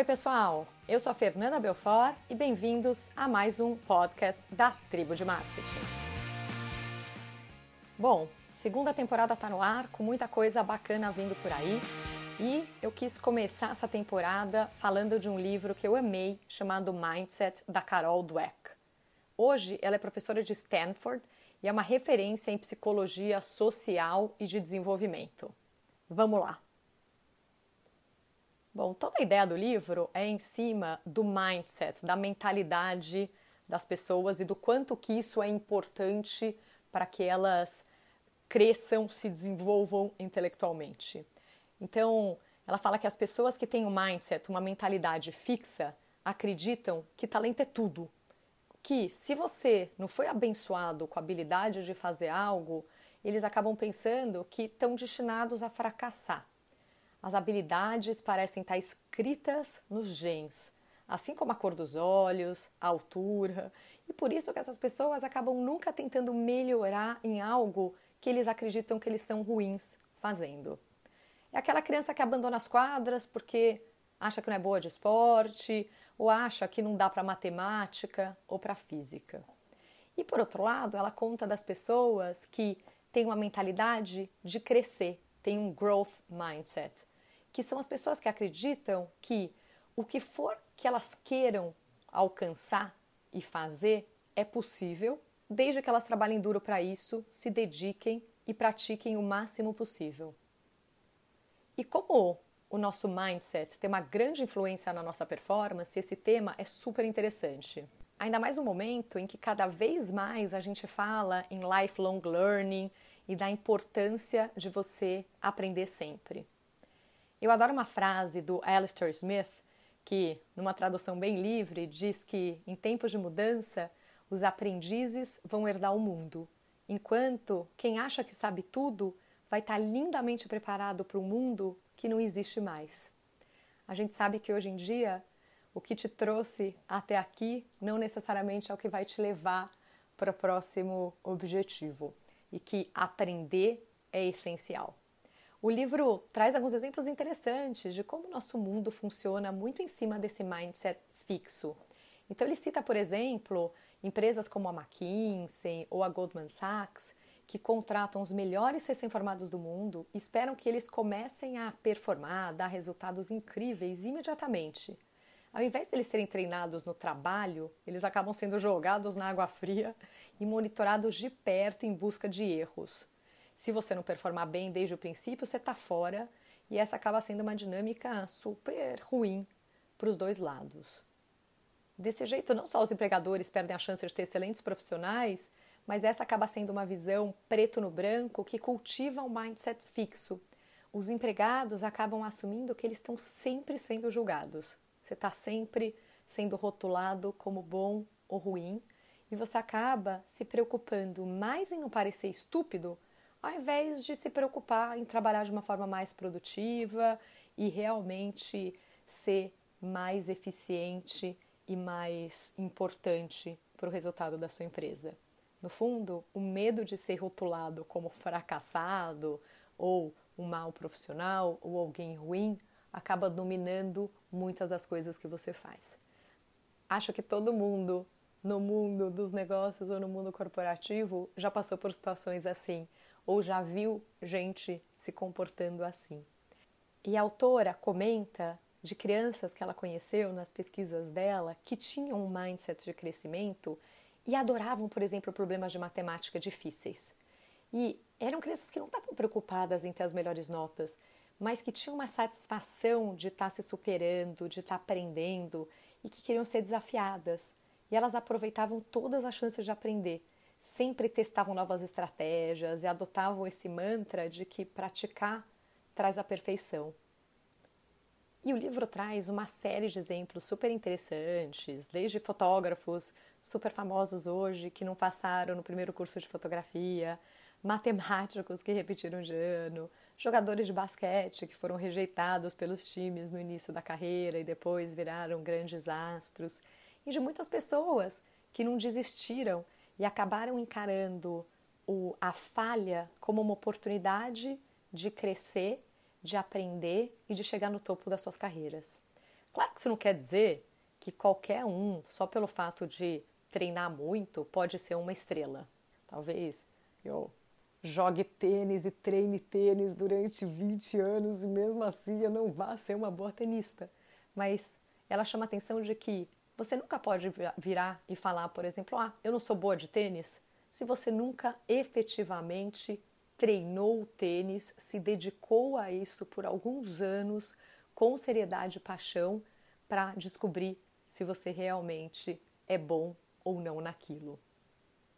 Oi, pessoal! Eu sou a Fernanda Belfort e bem-vindos a mais um podcast da Tribo de Marketing. Bom, segunda temporada está no ar, com muita coisa bacana vindo por aí. E eu quis começar essa temporada falando de um livro que eu amei, chamado Mindset, da Carol Dweck. Hoje ela é professora de Stanford e é uma referência em psicologia social e de desenvolvimento. Vamos lá! Bom, toda a ideia do livro é em cima do mindset, da mentalidade das pessoas e do quanto que isso é importante para que elas cresçam, se desenvolvam intelectualmente. Então, ela fala que as pessoas que têm um mindset, uma mentalidade fixa, acreditam que talento é tudo. Que se você não foi abençoado com a habilidade de fazer algo, eles acabam pensando que estão destinados a fracassar. As habilidades parecem estar escritas nos genes, assim como a cor dos olhos, a altura, e por isso que essas pessoas acabam nunca tentando melhorar em algo que eles acreditam que eles são ruins fazendo. É aquela criança que abandona as quadras porque acha que não é boa de esporte, ou acha que não dá para matemática ou para física. E por outro lado, ela conta das pessoas que têm uma mentalidade de crescer, têm um growth mindset, que são as pessoas que acreditam que o que for que elas queiram alcançar e fazer é possível, desde que elas trabalhem duro para isso, se dediquem e pratiquem o máximo possível. E como o nosso mindset tem uma grande influência na nossa performance, esse tema é super interessante. Ainda mais no momento em que cada vez mais a gente fala em lifelong learning e da importância de você aprender sempre. Eu adoro uma frase do Alistair Smith, que, numa tradução bem livre, diz que em tempos de mudança, os aprendizes vão herdar o mundo, enquanto quem acha que sabe tudo vai estar lindamente preparado para um mundo que não existe mais. A gente sabe que hoje em dia o que te trouxe até aqui não necessariamente é o que vai te levar para o próximo objetivo e que aprender é essencial. O livro traz alguns exemplos interessantes de como o nosso mundo funciona muito em cima desse mindset fixo. Então, ele cita, por exemplo, empresas como a McKinsey ou a Goldman Sachs, que contratam os melhores recém-formados do mundo e esperam que eles comecem a performar, dar resultados incríveis imediatamente. Ao invés de eles serem treinados no trabalho, eles acabam sendo jogados na água fria e monitorados de perto em busca de erros. Se você não performar bem desde o princípio, você está fora e essa acaba sendo uma dinâmica super ruim para os dois lados. Desse jeito, não só os empregadores perdem a chance de ter excelentes profissionais, mas essa acaba sendo uma visão preto no branco que cultiva um mindset fixo. Os empregados acabam assumindo que eles estão sempre sendo julgados. Você está sempre sendo rotulado como bom ou ruim e você acaba se preocupando mais em não parecer estúpido ao invés de se preocupar em trabalhar de uma forma mais produtiva e realmente ser mais eficiente e mais importante para o resultado da sua empresa. No fundo, o medo de ser rotulado como fracassado ou um mau profissional ou alguém ruim acaba dominando muitas das coisas que você faz. Acho que todo mundo no mundo dos negócios ou no mundo corporativo já passou por situações assim ou já viu gente se comportando assim. E a autora comenta de crianças que ela conheceu nas pesquisas dela que tinham um mindset de crescimento e adoravam, por exemplo, problemas de matemática difíceis. E eram crianças que não estavam preocupadas em ter as melhores notas, mas que tinham uma satisfação de estar se superando, de estar aprendendo e que queriam ser desafiadas. E elas aproveitavam todas as chances de aprender sempre testavam novas estratégias e adotavam esse mantra de que praticar traz a perfeição. E o livro traz uma série de exemplos super interessantes, desde fotógrafos super famosos hoje que não passaram no primeiro curso de fotografia, matemáticos que repetiram de ano, jogadores de basquete que foram rejeitados pelos times no início da carreira e depois viraram grandes astros, e de muitas pessoas que não desistiram e acabaram encarando o, a falha como uma oportunidade de crescer, de aprender e de chegar no topo das suas carreiras. Claro que isso não quer dizer que qualquer um, só pelo fato de treinar muito, pode ser uma estrela. Talvez eu jogue tênis e treine tênis durante 20 anos e mesmo assim eu não vá ser uma boa tenista. Mas ela chama a atenção de que você nunca pode virar e falar, por exemplo, ah, eu não sou boa de tênis, se você nunca efetivamente treinou o tênis, se dedicou a isso por alguns anos, com seriedade e paixão, para descobrir se você realmente é bom ou não naquilo.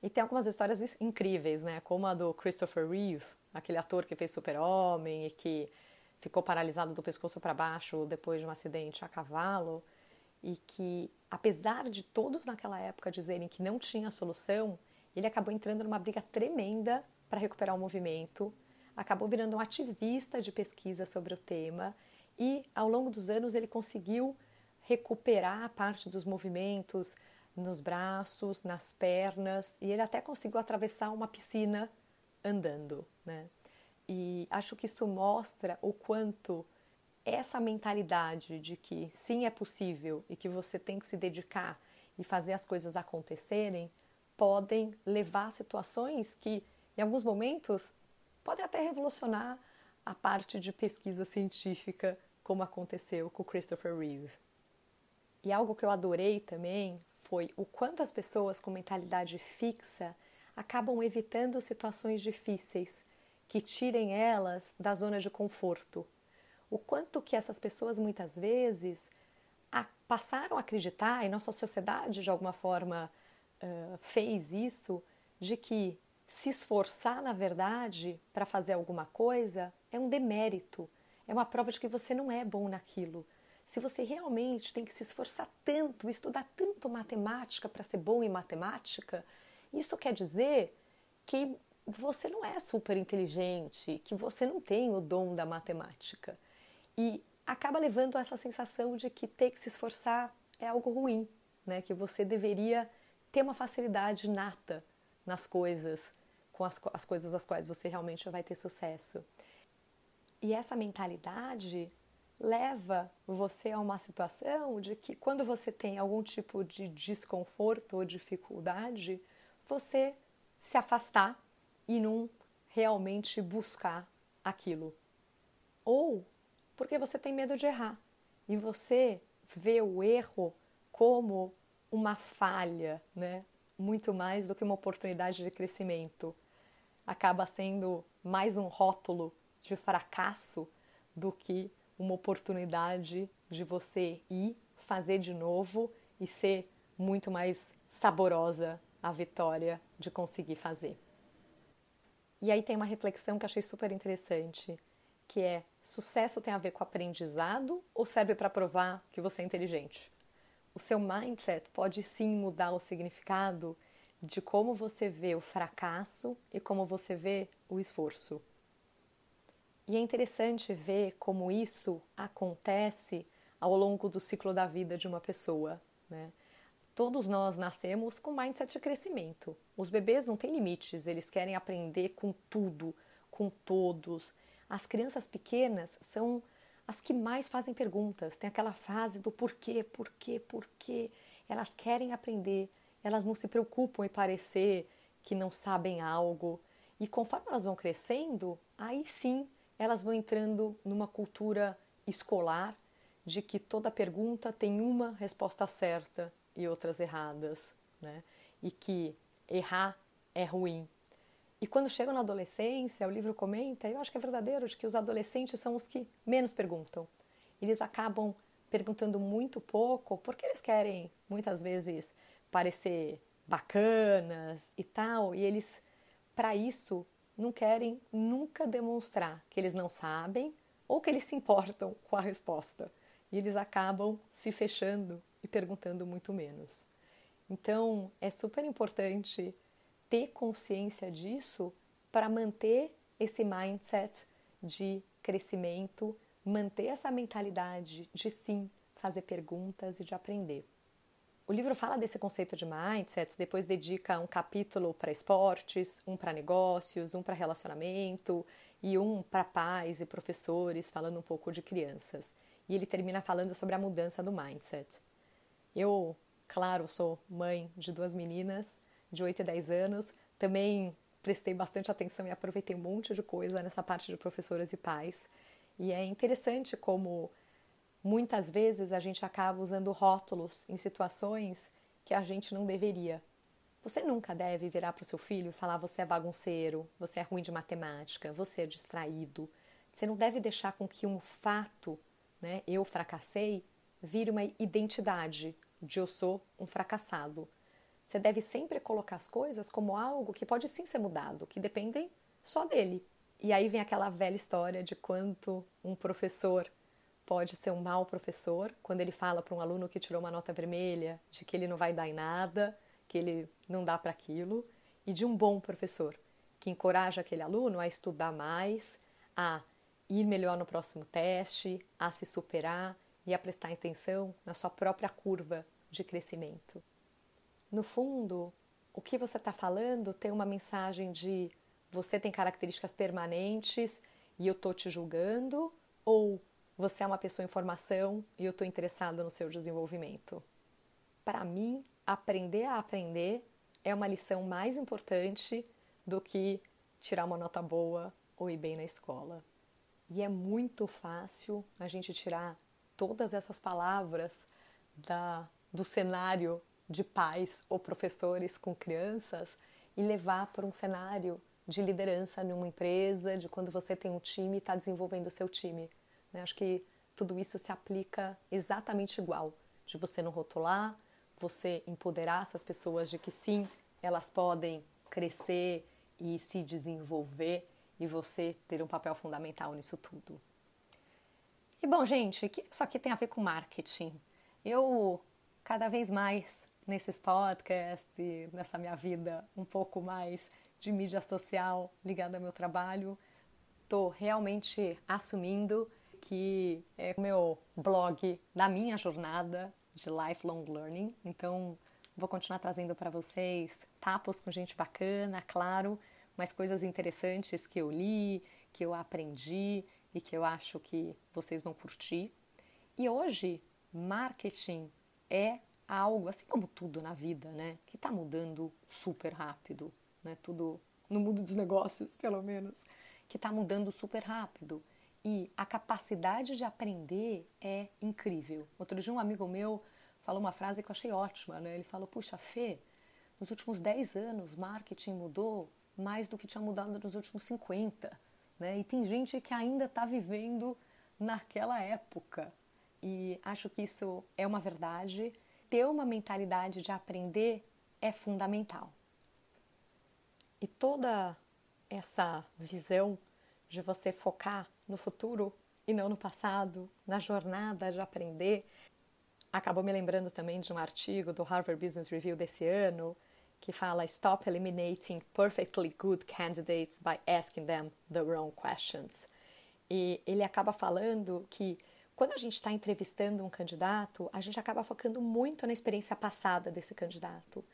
E tem algumas histórias incríveis, né? Como a do Christopher Reeve, aquele ator que fez Super-Homem e que ficou paralisado do pescoço para baixo depois de um acidente a cavalo e que, apesar de todos naquela época dizerem que não tinha solução, ele acabou entrando numa briga tremenda para recuperar o movimento, acabou virando um ativista de pesquisa sobre o tema e, ao longo dos anos, ele conseguiu recuperar parte dos movimentos, nos braços, nas pernas, e ele até conseguiu atravessar uma piscina andando, né? E acho que isso mostra o quanto essa mentalidade de que sim é possível e que você tem que se dedicar e fazer as coisas acontecerem podem levar a situações que, em alguns momentos, podem até revolucionar a parte de pesquisa científica, como aconteceu com Christopher Reeve. E algo que eu adorei também foi o quanto as pessoas com mentalidade fixa acabam evitando situações difíceis que tirem elas da zona de conforto. O quanto que essas pessoas muitas vezes a, passaram a acreditar, e nossa sociedade de alguma forma uh, fez isso, de que se esforçar na verdade para fazer alguma coisa é um demérito, é uma prova de que você não é bom naquilo se você realmente tem que se esforçar tanto, estudar tanto matemática para ser bom em matemática, isso quer dizer que você não é super inteligente, que você não tem o dom da matemática. E acaba levando a essa sensação de que ter que se esforçar é algo ruim, né? que você deveria ter uma facilidade nata nas coisas, com as, as coisas às quais você realmente vai ter sucesso. E essa mentalidade leva você a uma situação de que quando você tem algum tipo de desconforto ou dificuldade, você se afastar e não realmente buscar aquilo. Ou porque você tem medo de errar e você vê o erro como uma falha, né? Muito mais do que uma oportunidade de crescimento. Acaba sendo mais um rótulo de fracasso do que uma oportunidade de você ir fazer de novo e ser muito mais saborosa a vitória de conseguir fazer. E aí tem uma reflexão que achei super interessante, que é: sucesso tem a ver com aprendizado ou serve para provar que você é inteligente? O seu mindset pode sim mudar o significado de como você vê o fracasso e como você vê o esforço. E é interessante ver como isso acontece ao longo do ciclo da vida de uma pessoa. Né? Todos nós nascemos com mindset de crescimento. Os bebês não têm limites, eles querem aprender com tudo, com todos. As crianças pequenas são as que mais fazem perguntas. Tem aquela fase do porquê, porquê, porquê. Elas querem aprender, elas não se preocupam em parecer que não sabem algo. E conforme elas vão crescendo, aí sim elas vão entrando numa cultura escolar de que toda pergunta tem uma resposta certa e outras erradas, né? E que errar é ruim. E quando chegam na adolescência, o livro comenta, eu acho que é verdadeiro, de que os adolescentes são os que menos perguntam. Eles acabam perguntando muito pouco porque eles querem muitas vezes parecer bacanas e tal, e eles para isso não querem nunca demonstrar que eles não sabem ou que eles se importam com a resposta. E eles acabam se fechando e perguntando muito menos. Então, é super importante ter consciência disso para manter esse mindset de crescimento, manter essa mentalidade de sim fazer perguntas e de aprender. O livro fala desse conceito de mindset, depois dedica um capítulo para esportes, um para negócios, um para relacionamento e um para pais e professores, falando um pouco de crianças. e ele termina falando sobre a mudança do mindset. Eu, claro, sou mãe de duas meninas de 8 e 10 anos, também prestei bastante atenção e aproveitei um monte de coisa nessa parte de professoras e pais. E é interessante como muitas vezes a gente acaba usando rótulos em situações que a gente não deveria. Você nunca deve virar para o seu filho e falar você é bagunceiro, você é ruim de matemática, você é distraído. Você não deve deixar com que um fato, né, eu fracassei, vire uma identidade de eu sou um fracassado. Você deve sempre colocar as coisas como algo que pode sim ser mudado, que dependem só dele. E aí vem aquela velha história de quanto um professor pode ser um mau professor quando ele fala para um aluno que tirou uma nota vermelha de que ele não vai dar em nada, que ele não dá para aquilo, e de um bom professor que encoraja aquele aluno a estudar mais, a ir melhor no próximo teste, a se superar e a prestar atenção na sua própria curva de crescimento. No fundo, o que você está falando tem uma mensagem de você tem características permanentes e eu estou te julgando, ou você é uma pessoa em formação e eu estou interessada no seu desenvolvimento. Para mim, aprender a aprender é uma lição mais importante do que tirar uma nota boa ou ir bem na escola. E é muito fácil a gente tirar todas essas palavras da, do cenário de pais ou professores com crianças e levar para um cenário de liderança numa empresa, de quando você tem um time e está desenvolvendo o seu time. Né? Acho que tudo isso se aplica exatamente igual, de você não rotular, você empoderar essas pessoas de que sim, elas podem crescer e se desenvolver e você ter um papel fundamental nisso tudo. E bom, gente, o que isso aqui tem a ver com marketing? Eu cada vez mais nesses podcasts e nessa minha vida um pouco mais de mídia social ligada ao meu trabalho, estou realmente assumindo que é o meu blog da minha jornada de lifelong learning. Então, vou continuar trazendo para vocês papos com gente bacana, claro, mas coisas interessantes que eu li, que eu aprendi e que eu acho que vocês vão curtir. E hoje, marketing é algo, assim como tudo na vida, né, que está mudando super rápido, né, tudo no mundo dos negócios, pelo menos, que está mudando super rápido. E a capacidade de aprender é incrível. Outro dia um amigo meu falou uma frase que eu achei ótima, né? Ele falou: "Puxa, Fê, nos últimos 10 anos marketing mudou mais do que tinha mudado nos últimos 50, né? E tem gente que ainda está vivendo naquela época. E acho que isso é uma verdade ter uma mentalidade de aprender é fundamental. E toda essa visão de você focar no futuro e não no passado, na jornada de aprender, acabou me lembrando também de um artigo do Harvard Business Review desse ano que fala Stop eliminating perfectly good candidates by asking them the wrong questions. E ele acaba falando que quando a gente está entrevistando um candidato, a gente acaba focando muito na experiência passada desse candidato.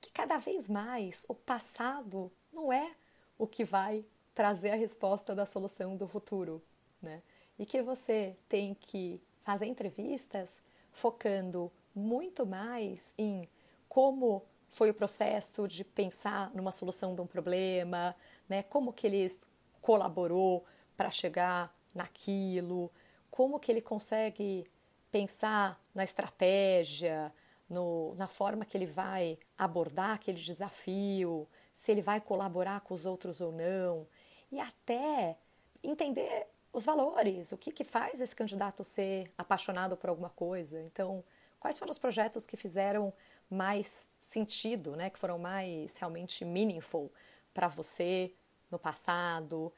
Que cada vez mais o passado não é o que vai trazer a resposta da solução do futuro, né? E que você tem que fazer entrevistas focando muito mais em como foi o processo de pensar numa solução de um problema, né? Como que eles colaborou para chegar naquilo, como que ele consegue pensar na estratégia, no, na forma que ele vai abordar aquele desafio, se ele vai colaborar com os outros ou não, e até entender os valores, o que, que faz esse candidato ser apaixonado por alguma coisa. Então, quais foram os projetos que fizeram mais sentido, né, que foram mais realmente meaningful para você no passado,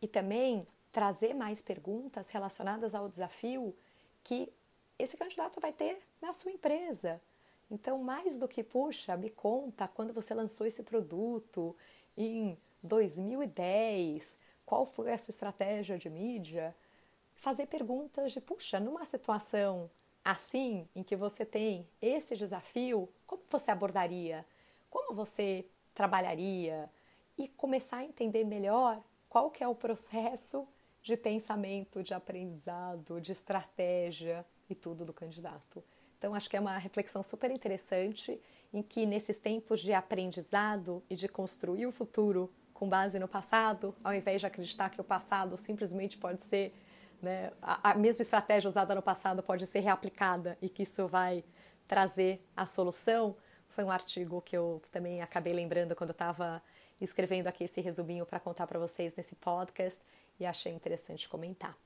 e também trazer mais perguntas relacionadas ao desafio que esse candidato vai ter na sua empresa. Então, mais do que, puxa, me conta quando você lançou esse produto em 2010, qual foi a sua estratégia de mídia? Fazer perguntas de, puxa, numa situação assim, em que você tem esse desafio, como você abordaria? Como você trabalharia? E começar a entender melhor qual que é o processo de pensamento, de aprendizado, de estratégia e tudo do candidato. Então, acho que é uma reflexão super interessante em que, nesses tempos de aprendizado e de construir o futuro com base no passado, ao invés de acreditar que o passado simplesmente pode ser, né, a, a mesma estratégia usada no passado pode ser reaplicada e que isso vai trazer a solução, foi um artigo que eu também acabei lembrando quando estava escrevendo aqui esse resuminho para contar para vocês nesse podcast e achei interessante comentar.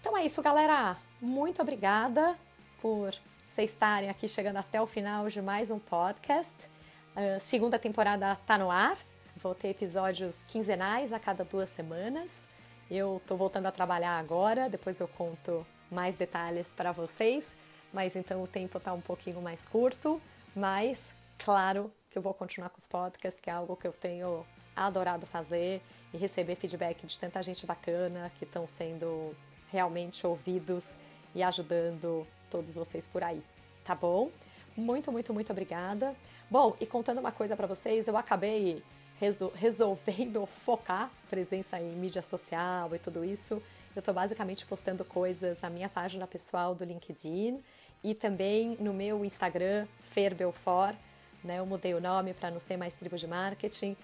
Então é isso, galera. Muito obrigada por vocês estarem aqui chegando até o final de mais um podcast. A segunda temporada está no ar. Vou ter episódios quinzenais a cada duas semanas. Eu estou voltando a trabalhar agora, depois eu conto mais detalhes para vocês. Mas então o tempo está um pouquinho mais curto. Mas, claro, que eu vou continuar com os podcasts, que é algo que eu tenho adorado fazer e receber feedback de tanta gente bacana que estão sendo realmente ouvidos e ajudando todos vocês por aí, tá bom? Muito, muito, muito obrigada. Bom, e contando uma coisa para vocês, eu acabei resolvendo focar presença em mídia social e tudo isso. Eu estou basicamente postando coisas na minha página pessoal do LinkedIn e também no meu Instagram, Fer Belfort. Né? Eu mudei o nome para não ser mais tribo de marketing.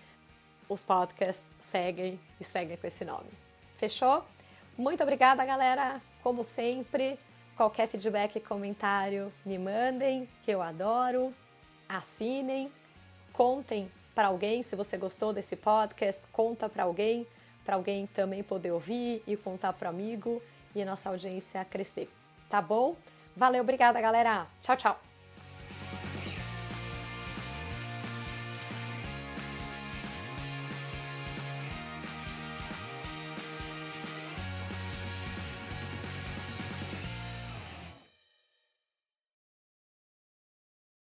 Os podcasts seguem e seguem com esse nome. Fechou? Muito obrigada, galera. Como sempre, qualquer feedback comentário me mandem, que eu adoro. Assinem, contem para alguém se você gostou desse podcast, conta para alguém, para alguém também poder ouvir e contar para amigo e nossa audiência crescer. Tá bom? Valeu, obrigada, galera. Tchau, tchau.